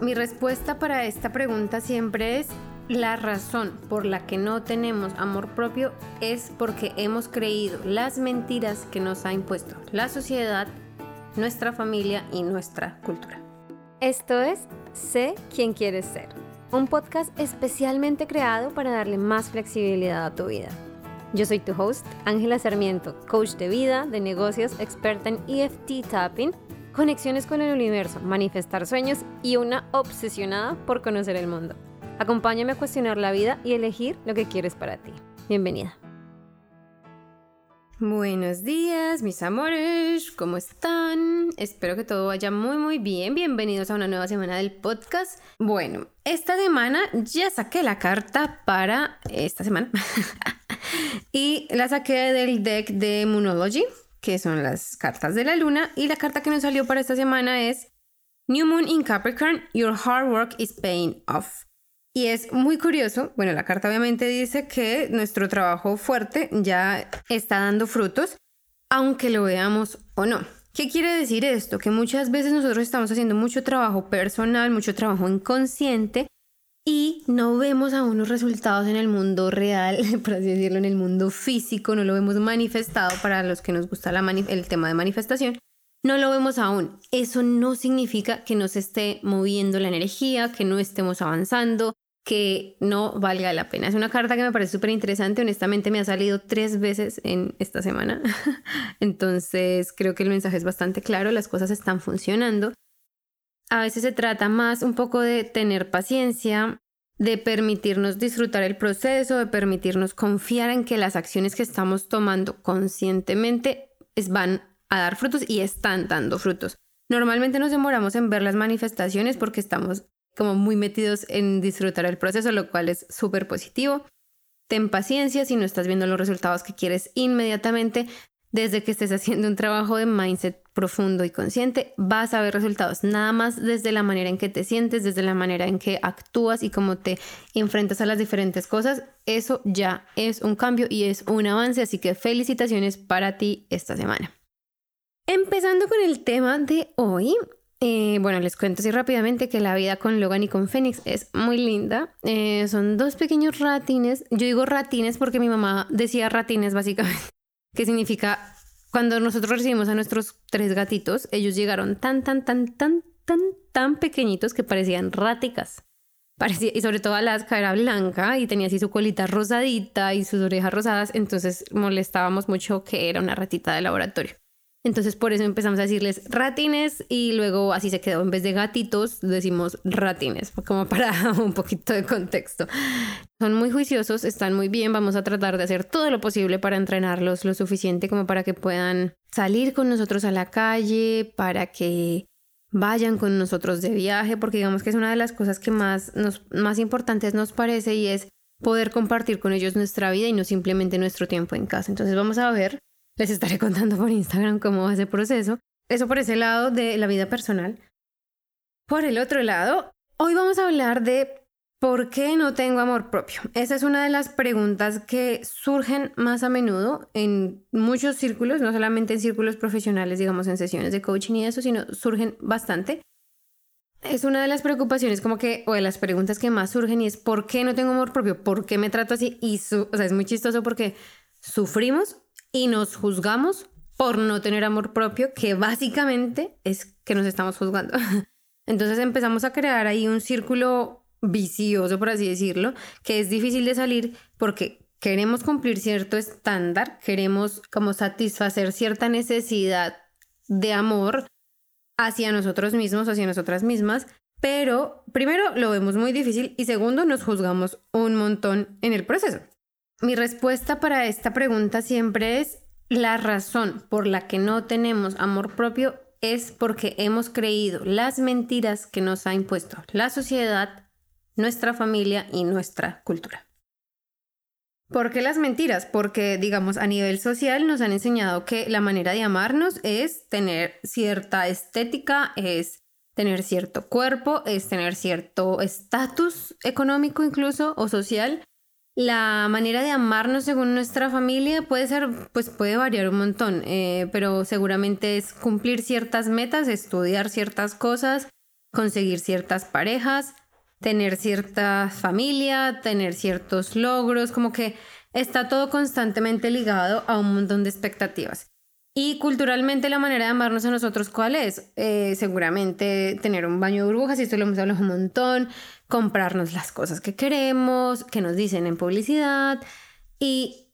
Mi respuesta para esta pregunta siempre es la razón por la que no tenemos amor propio es porque hemos creído las mentiras que nos ha impuesto la sociedad, nuestra familia y nuestra cultura. Esto es Sé quién quieres ser, un podcast especialmente creado para darle más flexibilidad a tu vida. Yo soy tu host, Ángela Sarmiento, coach de vida, de negocios, experta en EFT tapping, conexiones con el universo, manifestar sueños y una obsesionada por conocer el mundo. Acompáñame a cuestionar la vida y elegir lo que quieres para ti. Bienvenida. Buenos días, mis amores, ¿cómo están? Espero que todo vaya muy muy bien. Bienvenidos a una nueva semana del podcast. Bueno, esta semana ya saqué la carta para esta semana. y la saqué del deck de Moonology, que son las cartas de la luna. Y la carta que nos salió para esta semana es New Moon in Capricorn, Your hard work is paying off. Y es muy curioso, bueno, la carta obviamente dice que nuestro trabajo fuerte ya está dando frutos, aunque lo veamos o no. ¿Qué quiere decir esto? Que muchas veces nosotros estamos haciendo mucho trabajo personal, mucho trabajo inconsciente y no vemos aún los resultados en el mundo real, por así decirlo, en el mundo físico, no lo vemos manifestado para los que nos gusta el tema de manifestación. No lo vemos aún. Eso no significa que nos esté moviendo la energía, que no estemos avanzando, que no valga la pena. Es una carta que me parece súper interesante, honestamente me ha salido tres veces en esta semana, entonces creo que el mensaje es bastante claro, las cosas están funcionando. A veces se trata más un poco de tener paciencia, de permitirnos disfrutar el proceso, de permitirnos confiar en que las acciones que estamos tomando conscientemente van a dar frutos y están dando frutos. Normalmente nos demoramos en ver las manifestaciones porque estamos como muy metidos en disfrutar el proceso, lo cual es súper positivo. Ten paciencia si no estás viendo los resultados que quieres inmediatamente. Desde que estés haciendo un trabajo de mindset profundo y consciente, vas a ver resultados. Nada más desde la manera en que te sientes, desde la manera en que actúas y cómo te enfrentas a las diferentes cosas. Eso ya es un cambio y es un avance. Así que felicitaciones para ti esta semana. Empezando con el tema de hoy, eh, bueno, les cuento así rápidamente que la vida con Logan y con Fénix es muy linda. Eh, son dos pequeños ratines. Yo digo ratines porque mi mamá decía ratines básicamente, que significa cuando nosotros recibimos a nuestros tres gatitos, ellos llegaron tan, tan, tan, tan, tan, tan pequeñitos que parecían ráticas. Parecía, y sobre todo Alaska era blanca y tenía así su colita rosadita y sus orejas rosadas, entonces molestábamos mucho que era una ratita de laboratorio. Entonces por eso empezamos a decirles ratines y luego así se quedó. En vez de gatitos decimos ratines, como para un poquito de contexto. Son muy juiciosos, están muy bien, vamos a tratar de hacer todo lo posible para entrenarlos lo suficiente como para que puedan salir con nosotros a la calle, para que vayan con nosotros de viaje, porque digamos que es una de las cosas que más, nos, más importantes nos parece y es poder compartir con ellos nuestra vida y no simplemente nuestro tiempo en casa. Entonces vamos a ver les estaré contando por Instagram cómo va ese proceso. Eso por ese lado de la vida personal. Por el otro lado, hoy vamos a hablar de ¿Por qué no tengo amor propio? Esa es una de las preguntas que surgen más a menudo en muchos círculos, no solamente en círculos profesionales, digamos en sesiones de coaching y eso, sino surgen bastante. Es una de las preocupaciones como que, o de las preguntas que más surgen y es ¿por qué no tengo amor propio? ¿Por qué me trato así? Y o sea, es muy chistoso porque sufrimos y nos juzgamos por no tener amor propio, que básicamente es que nos estamos juzgando. Entonces empezamos a crear ahí un círculo vicioso, por así decirlo, que es difícil de salir porque queremos cumplir cierto estándar, queremos como satisfacer cierta necesidad de amor hacia nosotros mismos, hacia nosotras mismas, pero primero lo vemos muy difícil y segundo nos juzgamos un montón en el proceso. Mi respuesta para esta pregunta siempre es la razón por la que no tenemos amor propio es porque hemos creído las mentiras que nos ha impuesto la sociedad, nuestra familia y nuestra cultura. ¿Por qué las mentiras? Porque, digamos, a nivel social nos han enseñado que la manera de amarnos es tener cierta estética, es tener cierto cuerpo, es tener cierto estatus económico incluso o social la manera de amarnos según nuestra familia puede ser, pues puede variar un montón, eh, pero seguramente es cumplir ciertas metas, estudiar ciertas cosas, conseguir ciertas parejas, tener cierta familia, tener ciertos logros, como que está todo constantemente ligado a un montón de expectativas. Y culturalmente la manera de amarnos a nosotros, ¿cuál es? Eh, seguramente tener un baño de burbujas, y esto lo hemos hablado un montón, comprarnos las cosas que queremos, que nos dicen en publicidad, y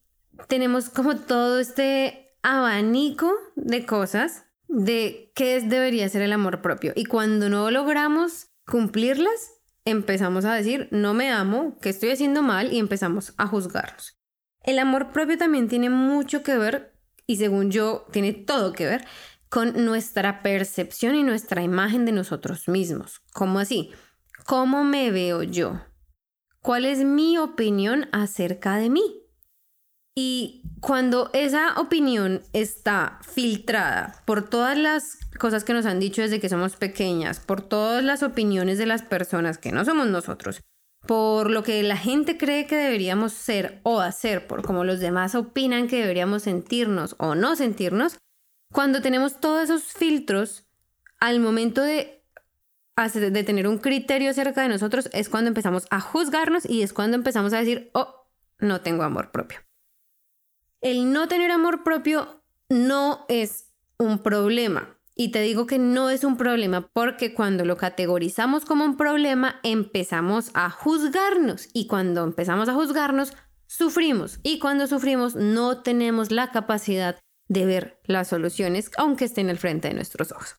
tenemos como todo este abanico de cosas de qué debería ser el amor propio. Y cuando no logramos cumplirlas, empezamos a decir, no me amo, que estoy haciendo mal y empezamos a juzgarnos. El amor propio también tiene mucho que ver, y según yo, tiene todo que ver con nuestra percepción y nuestra imagen de nosotros mismos. ¿Cómo así? ¿Cómo me veo yo? ¿Cuál es mi opinión acerca de mí? Y cuando esa opinión está filtrada por todas las cosas que nos han dicho desde que somos pequeñas, por todas las opiniones de las personas que no somos nosotros, por lo que la gente cree que deberíamos ser o hacer, por cómo los demás opinan que deberíamos sentirnos o no sentirnos, cuando tenemos todos esos filtros, al momento de, de tener un criterio acerca de nosotros, es cuando empezamos a juzgarnos y es cuando empezamos a decir, oh, no tengo amor propio el no tener amor propio no es un problema. Y te digo que no es un problema porque cuando lo categorizamos como un problema empezamos a juzgarnos y cuando empezamos a juzgarnos sufrimos y cuando sufrimos no tenemos la capacidad de ver las soluciones aunque estén al frente de nuestros ojos.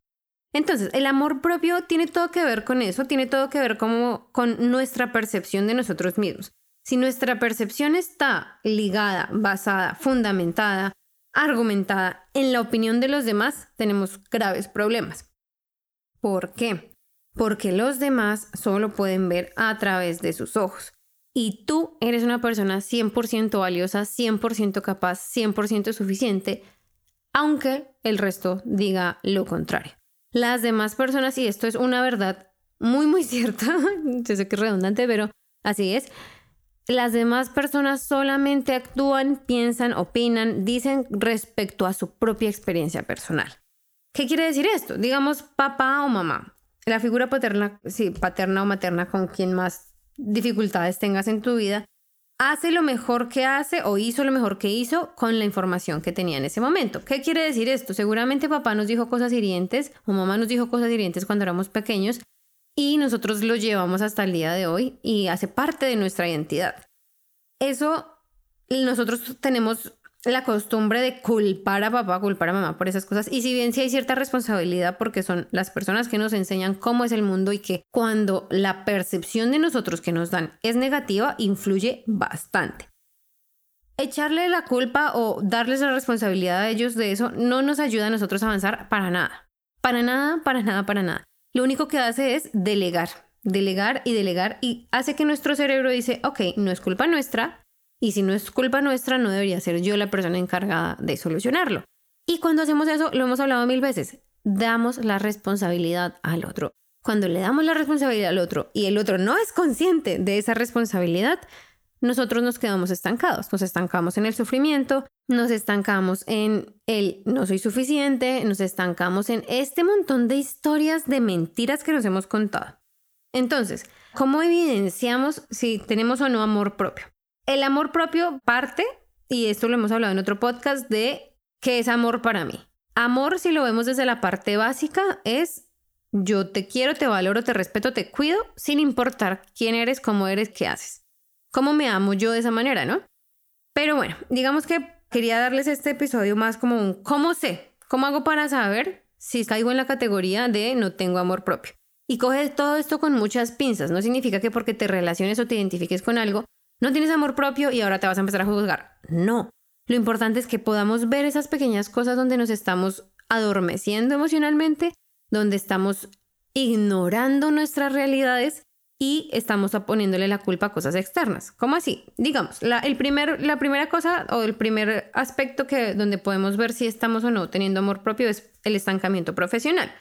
Entonces, el amor propio tiene todo que ver con eso, tiene todo que ver como con nuestra percepción de nosotros mismos. Si nuestra percepción está ligada, basada, fundamentada, argumentada en la opinión de los demás, tenemos graves problemas. ¿Por qué? Porque los demás solo pueden ver a través de sus ojos. Y tú eres una persona 100% valiosa, 100% capaz, 100% suficiente, aunque el resto diga lo contrario. Las demás personas, y esto es una verdad muy, muy cierta, yo sé que es redundante, pero así es, las demás personas solamente actúan, piensan, opinan, dicen respecto a su propia experiencia personal. ¿Qué quiere decir esto? Digamos papá o mamá. La figura paterna, sí, paterna o materna con quien más dificultades tengas en tu vida, hace lo mejor que hace o hizo lo mejor que hizo con la información que tenía en ese momento. ¿Qué quiere decir esto? Seguramente papá nos dijo cosas hirientes o mamá nos dijo cosas hirientes cuando éramos pequeños y nosotros lo llevamos hasta el día de hoy y hace parte de nuestra identidad. Eso, nosotros tenemos la costumbre de culpar a papá, culpar a mamá por esas cosas. Y si bien sí hay cierta responsabilidad porque son las personas que nos enseñan cómo es el mundo y que cuando la percepción de nosotros que nos dan es negativa, influye bastante. Echarle la culpa o darles la responsabilidad a ellos de eso no nos ayuda a nosotros a avanzar para nada. Para nada, para nada, para nada lo único que hace es delegar, delegar y delegar y hace que nuestro cerebro dice, ok, no es culpa nuestra y si no es culpa nuestra no debería ser yo la persona encargada de solucionarlo. Y cuando hacemos eso, lo hemos hablado mil veces, damos la responsabilidad al otro. Cuando le damos la responsabilidad al otro y el otro no es consciente de esa responsabilidad, nosotros nos quedamos estancados, nos estancamos en el sufrimiento, nos estancamos en el no soy suficiente, nos estancamos en este montón de historias de mentiras que nos hemos contado. Entonces, ¿cómo evidenciamos si tenemos o no amor propio? El amor propio parte, y esto lo hemos hablado en otro podcast, de qué es amor para mí. Amor, si lo vemos desde la parte básica, es yo te quiero, te valoro, te respeto, te cuido, sin importar quién eres, cómo eres, qué haces. ¿Cómo me amo yo de esa manera, no? Pero bueno, digamos que quería darles este episodio más como un ¿cómo sé? ¿Cómo hago para saber si caigo en la categoría de no tengo amor propio? Y coge todo esto con muchas pinzas. No significa que porque te relaciones o te identifiques con algo, no tienes amor propio y ahora te vas a empezar a juzgar. No. Lo importante es que podamos ver esas pequeñas cosas donde nos estamos adormeciendo emocionalmente, donde estamos ignorando nuestras realidades y estamos poniéndole la culpa a cosas externas. ¿Cómo así? Digamos, la, el primer, la primera cosa o el primer aspecto que, donde podemos ver si estamos o no teniendo amor propio es el estancamiento profesional.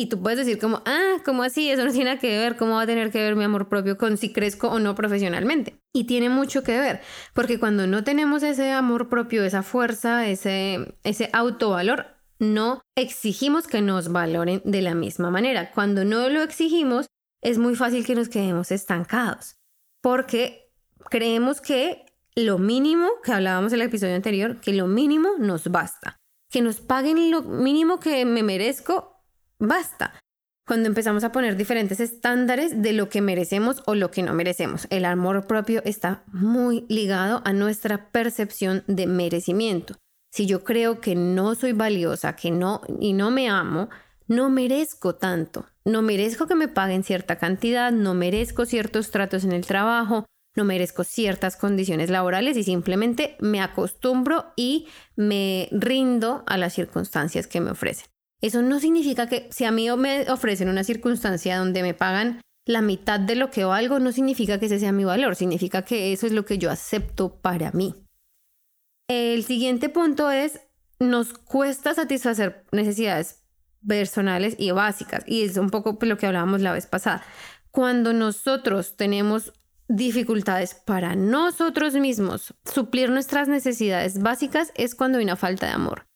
Y tú puedes decir como, ah, ¿cómo así? Eso no tiene nada que ver, ¿cómo va a tener que ver mi amor propio con si crezco o no profesionalmente? Y tiene mucho que ver, porque cuando no tenemos ese amor propio, esa fuerza, ese, ese autovalor, no exigimos que nos valoren de la misma manera. Cuando no lo exigimos, es muy fácil que nos quedemos estancados, porque creemos que lo mínimo que hablábamos en el episodio anterior, que lo mínimo nos basta. Que nos paguen lo mínimo que me merezco, basta. Cuando empezamos a poner diferentes estándares de lo que merecemos o lo que no merecemos, el amor propio está muy ligado a nuestra percepción de merecimiento. Si yo creo que no soy valiosa, que no y no me amo, no merezco tanto. No merezco que me paguen cierta cantidad, no merezco ciertos tratos en el trabajo, no merezco ciertas condiciones laborales y simplemente me acostumbro y me rindo a las circunstancias que me ofrecen. Eso no significa que si a mí me ofrecen una circunstancia donde me pagan la mitad de lo que valgo, no significa que ese sea mi valor, significa que eso es lo que yo acepto para mí. El siguiente punto es, nos cuesta satisfacer necesidades personales y básicas, y es un poco lo que hablábamos la vez pasada. Cuando nosotros tenemos dificultades para nosotros mismos suplir nuestras necesidades básicas es cuando hay una falta de amor.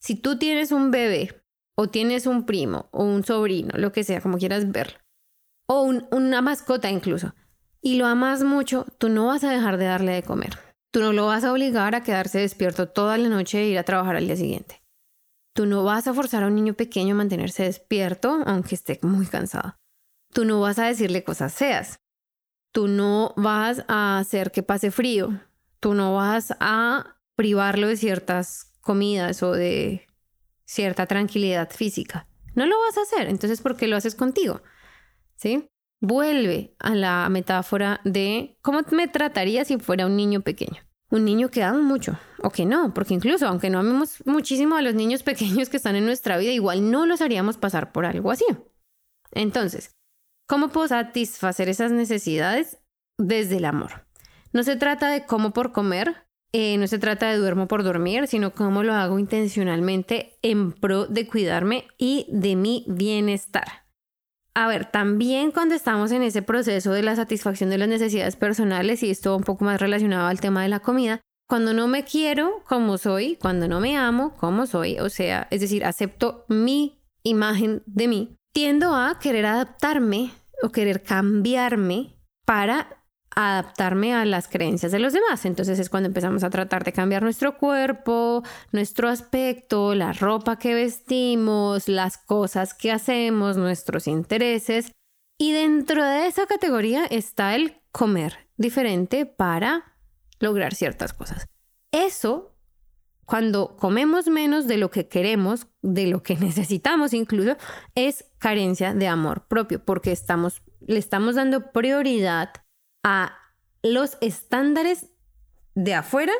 Si tú tienes un bebé o tienes un primo o un sobrino, lo que sea, como quieras verlo, o una mascota incluso, y lo amas mucho, tú no vas a dejar de darle de comer. Tú no lo vas a obligar a quedarse despierto toda la noche e ir a trabajar al día siguiente. Tú no vas a forzar a un niño pequeño a mantenerse despierto aunque esté muy cansado. Tú no vas a decirle cosas feas. Tú no vas a hacer que pase frío. Tú no vas a privarlo de ciertas comidas o de cierta tranquilidad física. No lo vas a hacer. Entonces, ¿por qué lo haces contigo? ¿Sí? Vuelve a la metáfora de cómo me trataría si fuera un niño pequeño. Un niño que ama mucho, o que no, porque incluso aunque no amemos muchísimo a los niños pequeños que están en nuestra vida, igual no los haríamos pasar por algo así. Entonces, ¿Cómo puedo satisfacer esas necesidades? Desde el amor. No se trata de cómo por comer, eh, no se trata de duermo por dormir, sino cómo lo hago intencionalmente en pro de cuidarme y de mi bienestar. A ver, también cuando estamos en ese proceso de la satisfacción de las necesidades personales, y esto un poco más relacionado al tema de la comida, cuando no me quiero como soy, cuando no me amo como soy, o sea, es decir, acepto mi imagen de mí, tiendo a querer adaptarme o querer cambiarme para adaptarme a las creencias de los demás. Entonces es cuando empezamos a tratar de cambiar nuestro cuerpo, nuestro aspecto, la ropa que vestimos, las cosas que hacemos, nuestros intereses. Y dentro de esa categoría está el comer diferente para lograr ciertas cosas. Eso cuando comemos menos de lo que queremos, de lo que necesitamos incluso, es carencia de amor propio, porque estamos, le estamos dando prioridad a los estándares de afuera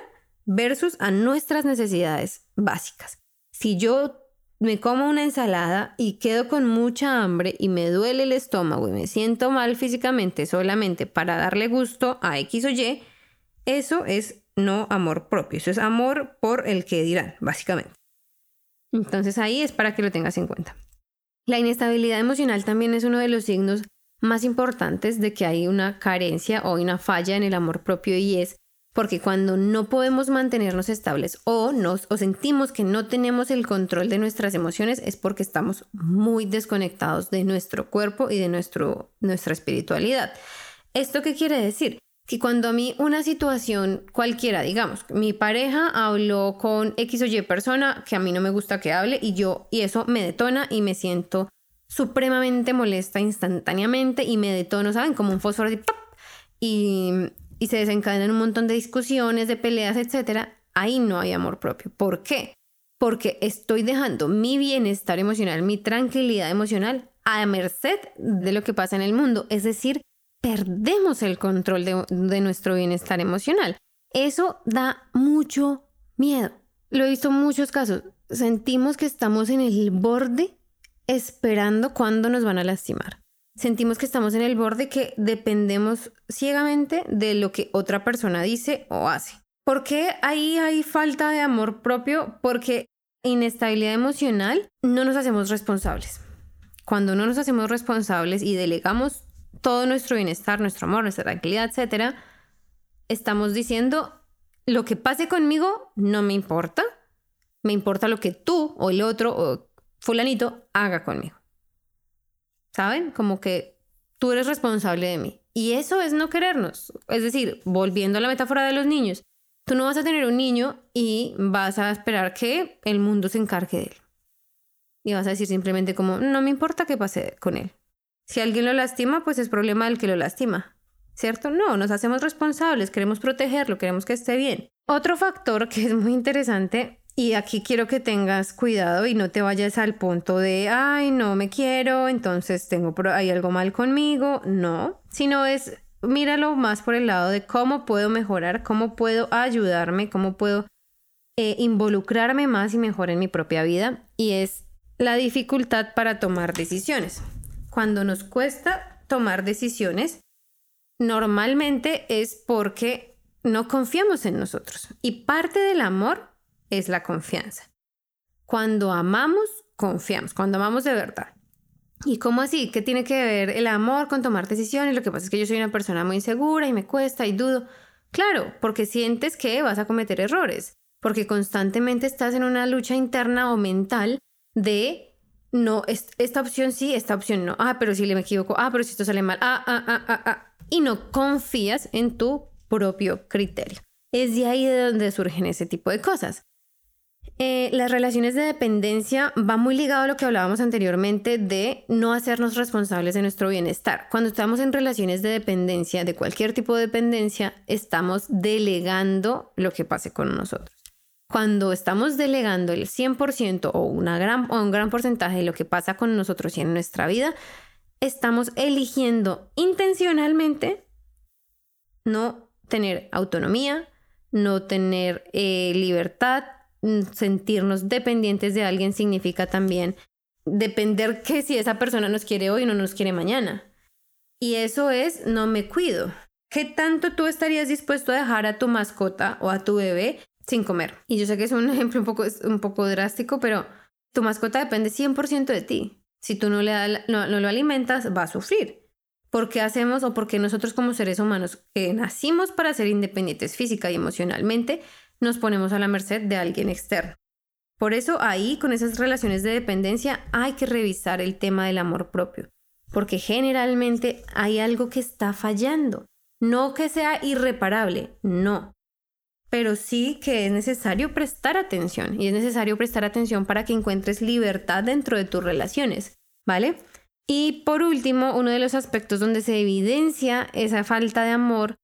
versus a nuestras necesidades básicas. Si yo me como una ensalada y quedo con mucha hambre y me duele el estómago y me siento mal físicamente solamente para darle gusto a X o Y, eso es no amor propio. Eso es amor por el que dirán, básicamente. Entonces ahí es para que lo tengas en cuenta. La inestabilidad emocional también es uno de los signos más importantes de que hay una carencia o una falla en el amor propio y es porque cuando no podemos mantenernos estables o nos sentimos que no tenemos el control de nuestras emociones es porque estamos muy desconectados de nuestro cuerpo y de nuestro, nuestra espiritualidad. ¿Esto qué quiere decir? que cuando a mí una situación cualquiera, digamos, mi pareja habló con X o Y persona que a mí no me gusta que hable y yo, y eso me detona y me siento supremamente molesta instantáneamente y me detono, ¿saben? Como un fósforo de y, y se desencadenan un montón de discusiones, de peleas, etcétera. Ahí no hay amor propio. ¿Por qué? Porque estoy dejando mi bienestar emocional, mi tranquilidad emocional a merced de lo que pasa en el mundo. Es decir, perdemos el control de, nuestro bienestar emocional. Eso da mucho miedo. Lo he visto en muchos casos. Sentimos que estamos en el borde esperando cuándo nos van a lastimar. Sentimos que estamos en el borde que dependemos ciegamente de lo que otra persona dice o hace. ¿Por qué ahí hay falta de amor propio? Porque inestabilidad emocional no nos hacemos responsables. Cuando no nos hacemos responsables y delegamos todo nuestro bienestar, nuestro amor, nuestra tranquilidad, etcétera, estamos diciendo lo que pase conmigo no me importa Me importa lo que tú o el otro o fulanito haga conmigo. ¿Saben? Como que tú eres responsable de mí. Y eso es no querernos. Es decir, volviendo a la metáfora de los niños, tú no vas a tener un niño y vas a esperar que el mundo se encargue de él. Y vas a decir simplemente como, no me importa qué pase con él. Si alguien lo lastima, pues es problema del que lo lastima. ¿Cierto? No, nos hacemos responsables, queremos protegerlo, queremos que esté bien. Otro factor que es muy interesante y aquí quiero que tengas cuidado y no te vayas al punto de, ay, no me quiero, entonces tengo, hay algo mal conmigo. No, sino es, míralo más por el lado de cómo puedo mejorar, cómo puedo ayudarme, cómo puedo eh, involucrarme más y mejor en mi propia vida. Y es la dificultad para tomar decisiones. Cuando nos cuesta tomar decisiones, normalmente es porque no confiamos en nosotros. Y parte del amor es la confianza. Cuando amamos, confiamos, cuando amamos de verdad. ¿Y cómo así? ¿Qué tiene que ver el amor con tomar decisiones? Lo que pasa es que yo soy una persona muy insegura y me cuesta y dudo. Claro, porque sientes que vas a cometer errores, porque constantemente estás en una lucha interna o mental de no, esta opción sí, esta opción no. Ah, pero si le me equivoco. Ah, pero si esto sale mal. Ah, ah, ah, ah, ah. Y no confías en tu propio criterio. Es de ahí de donde surgen ese tipo de cosas. Eh, las relaciones de dependencia va muy ligado a lo que hablábamos anteriormente de no hacernos responsables de nuestro bienestar. Cuando estamos en relaciones de dependencia, de cualquier tipo de dependencia, estamos delegando lo que pase con nosotros. Cuando estamos delegando el 100% o, una gran, o un gran porcentaje de lo que pasa con nosotros y en nuestra vida, estamos eligiendo intencionalmente no tener autonomía, no tener eh, libertad, sentirnos dependientes de alguien significa también depender que si esa persona nos quiere hoy no nos quiere mañana. Y eso es no me cuido. ¿Qué tanto tú estarías dispuesto a dejar a tu mascota o a tu bebé sin comer? Y yo sé que es un ejemplo un poco, un poco drástico, pero tu mascota depende 100% de ti. Si tú no, le no, no lo alimentas, va a sufrir. ¿Por qué hacemos o por qué nosotros como seres humanos que nacimos para ser independientes física y emocionalmente, nos ponemos a la merced de alguien externo. Por eso ahí, con esas relaciones de dependencia, hay que revisar el tema del amor propio, porque generalmente hay algo que está fallando. No que sea irreparable, no. Pero sí que es necesario prestar atención y es necesario prestar atención para que encuentres libertad dentro de tus relaciones, ¿vale? Y por último, uno de los aspectos donde se evidencia esa falta de amor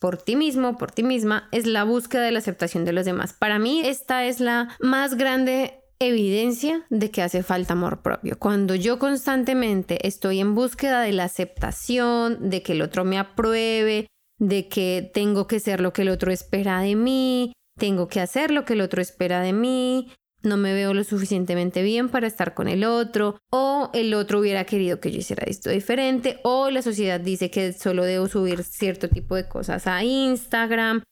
por ti mismo, por ti misma, es la búsqueda de la aceptación de los demás. Para mí esta es la más grande evidencia de que hace falta amor propio. Cuando yo constantemente estoy en búsqueda de la aceptación, de que el otro me apruebe, de que tengo que ser lo que el otro espera de mí, tengo que hacer lo que el otro espera de mí, no me veo lo suficientemente bien para estar con el otro, o el otro hubiera querido que yo hiciera esto diferente, o la sociedad dice que solo debo subir cierto tipo de cosas a Instagram.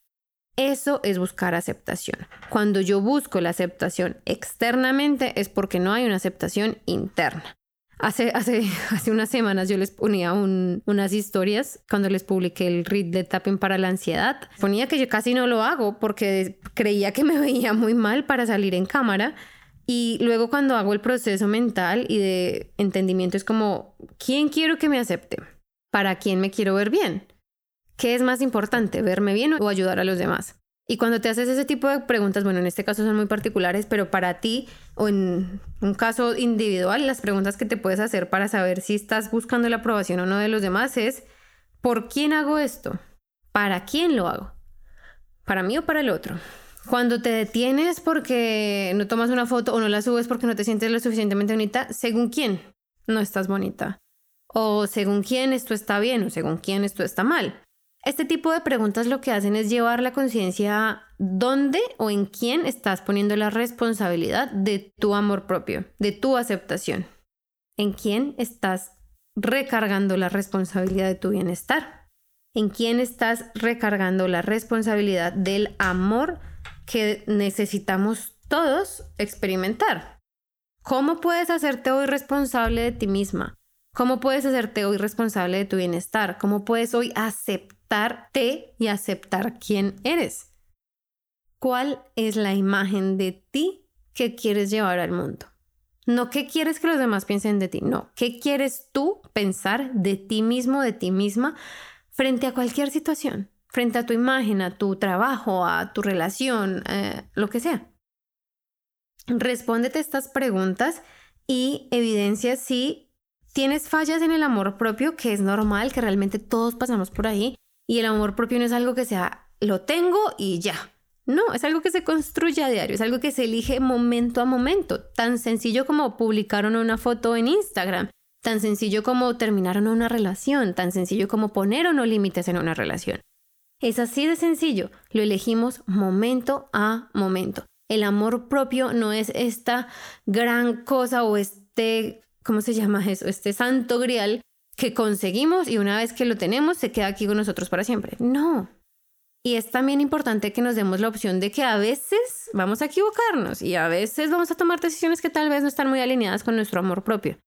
Eso es buscar aceptación. Cuando yo busco la aceptación externamente es porque no hay una aceptación interna. Hace, hace, hace unas semanas yo les ponía unas historias cuando les publiqué el read de tapping para la ansiedad. Ponía que yo casi no lo hago porque creía que me veía muy mal para salir en cámara. Y luego cuando hago el proceso mental y de entendimiento es como, ¿quién quiero que me acepte? ¿Para quién me quiero ver bien? ¿Qué es más importante, verme bien o ayudar a los demás? Y cuando te haces ese tipo de preguntas, bueno, en este caso son muy particulares, pero para ti o en un caso individual, las preguntas que te puedes hacer para saber si estás buscando la aprobación o no de los demás es, ¿por quién hago esto? ¿Para quién lo hago? ¿Para mí o para el otro? Cuando te detienes porque no tomas una foto o no la subes porque no te sientes lo suficientemente bonita, según quién no estás bonita. O según quién esto está bien o según quién esto está mal. Este tipo de preguntas lo que hacen es llevar la conciencia a dónde o en quién estás poniendo la responsabilidad de tu amor propio, de tu aceptación. En quién estás recargando la responsabilidad de tu bienestar. En quién estás recargando la responsabilidad del amor que necesitamos todos experimentar. ¿Cómo puedes hacerte hoy responsable de ti misma? ¿Cómo puedes hacerte hoy responsable de tu bienestar? ¿Cómo puedes hoy aceptar aceptarte y aceptar quién eres. ¿Cuál es la imagen de ti que quieres llevar al mundo. No qué quieres que los demás piensen de ti, no, qué quieres tú pensar de ti mismo, de ti misma, frente a cualquier situación, frente a tu imagen, a tu trabajo, a tu relación, eh, lo que sea. Respóndete estas preguntas y evidencia si tienes fallas en el amor propio, que es normal, que realmente todos pasamos por ahí, y el amor propio no es algo que sea, lo tengo y ya. No, es algo que se construye a diario, es algo que se elige momento a momento, tan sencillo como publicar una foto en Instagram, tan sencillo como terminar una relación, tan sencillo como poner o no límites en una relación. Es así de sencillo, lo elegimos momento a momento. El amor propio no es esta gran cosa o este, ¿cómo se llama eso? Este santo grial que conseguimos y una vez que lo tenemos se queda aquí con nosotros para siempre. No. Y es también importante que nos demos la opción de que a veces vamos a equivocarnos y a veces vamos a tomar decisiones que tal vez no están muy alineadas con nuestro amor propio.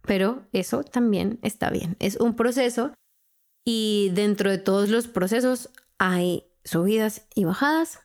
Pero eso también está bien. Es un proceso y dentro de todos los procesos hay subidas y bajadas,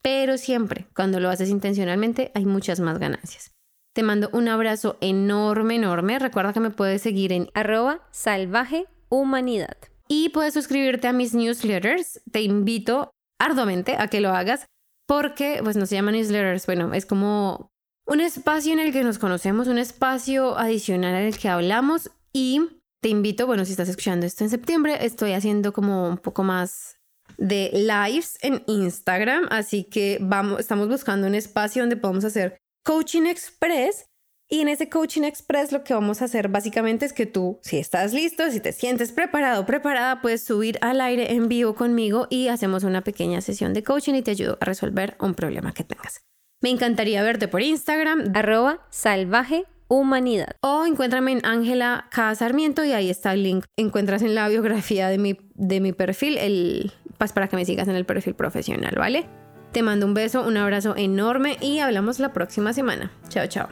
pero siempre, cuando lo haces intencionalmente, hay muchas más ganancias. Te mando un abrazo enorme, enorme. Recuerda que me puedes seguir en arroba salvaje humanidad. Y puedes suscribirte a mis newsletters. Te invito arduamente a que lo hagas porque, pues no se llama newsletters, bueno, es como un espacio en el que nos conocemos, un espacio adicional en el que hablamos y te invito, bueno, si estás escuchando esto en septiembre, estoy haciendo como un poco más de lives en Instagram, así que vamos, estamos buscando un espacio donde podamos hacer coaching express y en ese coaching express lo que vamos a hacer básicamente es que tú, si estás listo, si te sientes preparado, preparada, puedes subir al aire en vivo conmigo y hacemos una pequeña sesión de coaching y te ayudo a resolver un problema que tengas. Me encantaría verte por Instagram, arroba salvaje humanidad. O encuéntrame en Ángela K. Sarmiento y ahí está el link. Encuentras en la biografía de mi, de mi perfil el, pues para que me sigas en el perfil profesional, ¿vale? Te mando un beso, un abrazo enorme y hablamos la próxima semana. Chao, chao.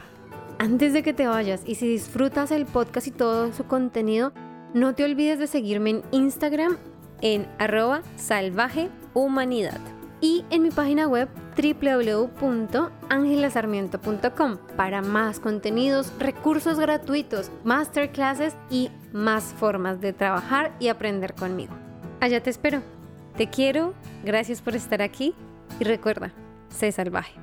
Antes de que te vayas y si disfrutas el podcast y todo su contenido, no te olvides de seguirme en Instagram en arroba salvajehumanidad y en mi página web www.angelasarmiento.com para más contenidos, recursos gratuitos, masterclasses y más formas de trabajar y aprender conmigo. Allá te espero. Te quiero, gracias por estar aquí y recuerda, sé salvaje.